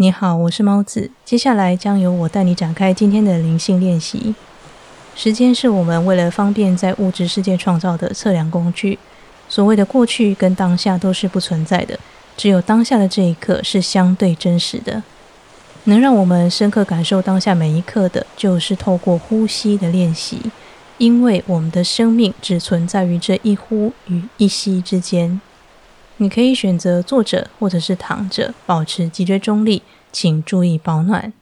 你好，我是猫子。接下来将由我带你展开今天的灵性练习。时间是我们为了方便在物质世界创造的测量工具。所谓的过去跟当下都是不存在的，只有当下的这一刻是相对真实的。能让我们深刻感受当下每一刻的，就是透过呼吸的练习。因为我们的生命只存在于这一呼与一吸之间。你可以选择坐着或者是躺着，保持脊椎中立，请注意保暖。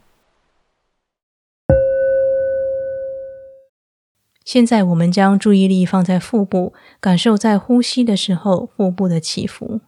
现在我们将注意力放在腹部，感受在呼吸的时候腹部的起伏。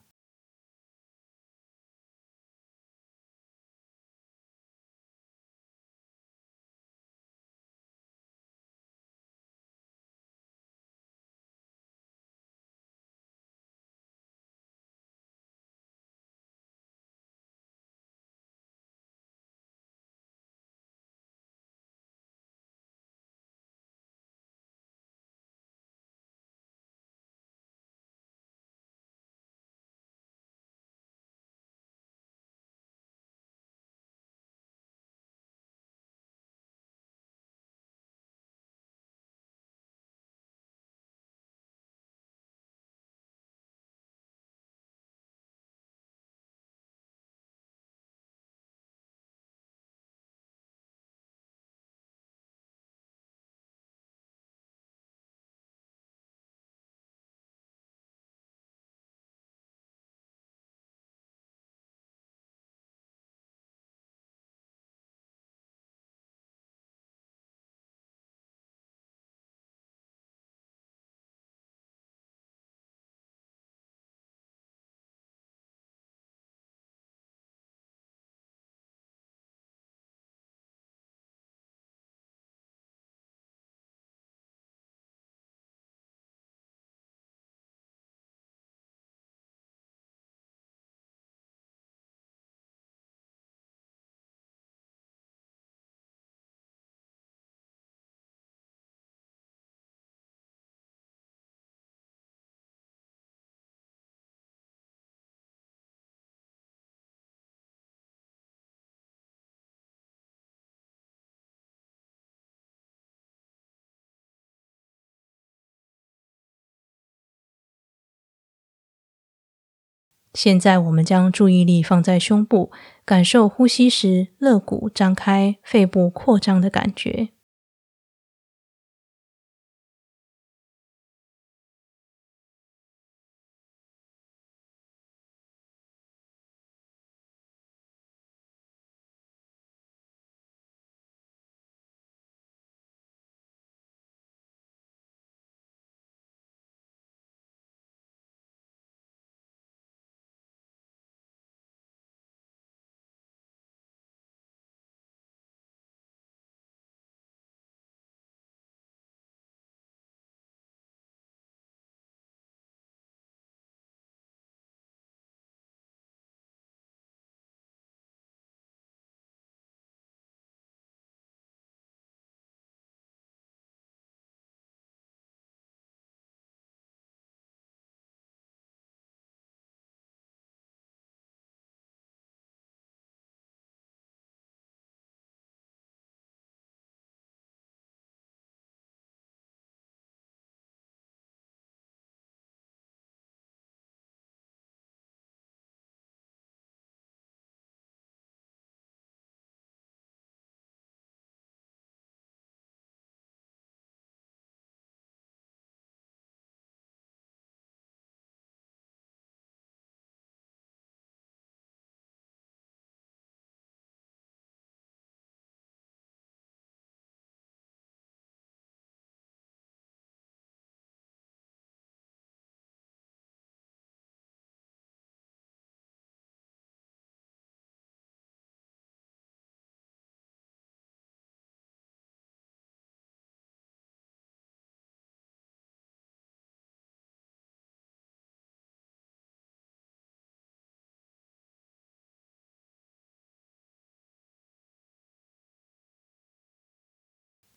现在，我们将注意力放在胸部，感受呼吸时肋骨张开、肺部扩张的感觉。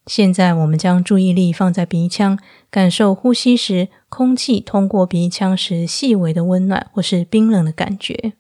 现在，我们将注意力放在鼻腔，感受呼吸时空气通过鼻腔时细微的温暖或是冰冷的感觉。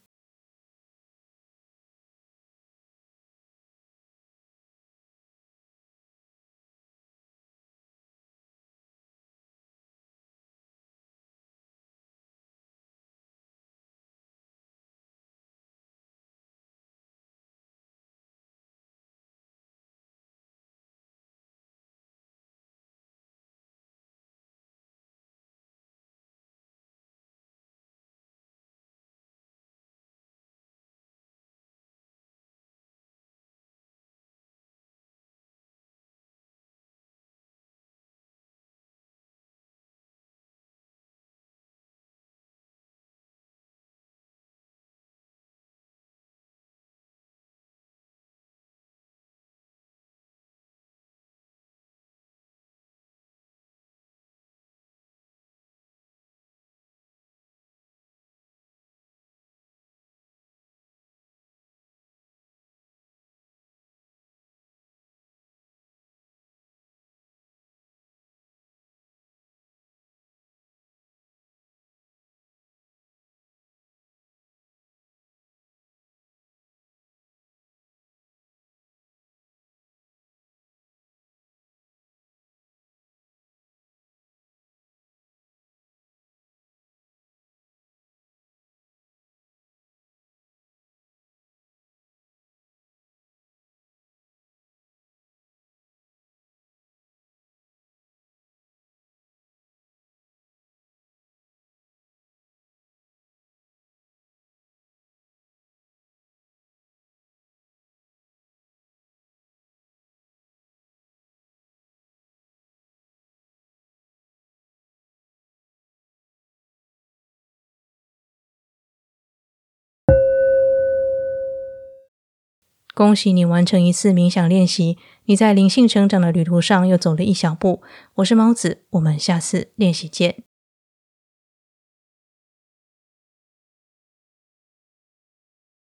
恭喜你完成一次冥想练习，你在灵性成长的旅途上又走了一小步。我是猫子，我们下次练习见。